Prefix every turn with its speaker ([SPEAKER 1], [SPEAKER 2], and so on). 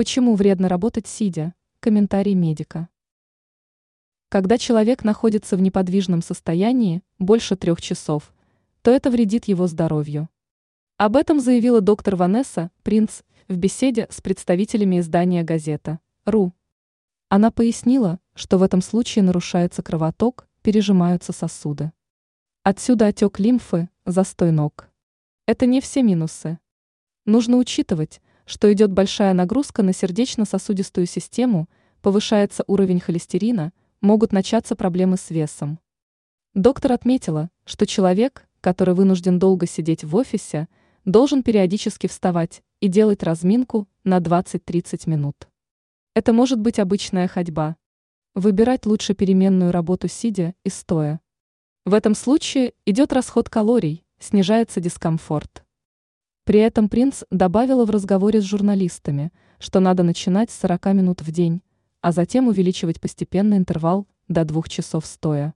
[SPEAKER 1] Почему вредно работать сидя? Комментарий медика. Когда человек находится в неподвижном состоянии больше трех часов, то это вредит его здоровью. Об этом заявила доктор Ванесса Принц в беседе с представителями издания «Газета. РУ». Она пояснила, что в этом случае нарушается кровоток, пережимаются сосуды. Отсюда отек лимфы, застой ног. Это не все минусы. Нужно учитывать, что идет большая нагрузка на сердечно-сосудистую систему, повышается уровень холестерина, могут начаться проблемы с весом. Доктор отметила, что человек, который вынужден долго сидеть в офисе, должен периодически вставать и делать разминку на 20-30 минут. Это может быть обычная ходьба. Выбирать лучше переменную работу сидя и стоя. В этом случае идет расход калорий, снижается дискомфорт. При этом принц добавила в разговоре с журналистами, что надо начинать с 40 минут в день, а затем увеличивать постепенно интервал до двух часов стоя.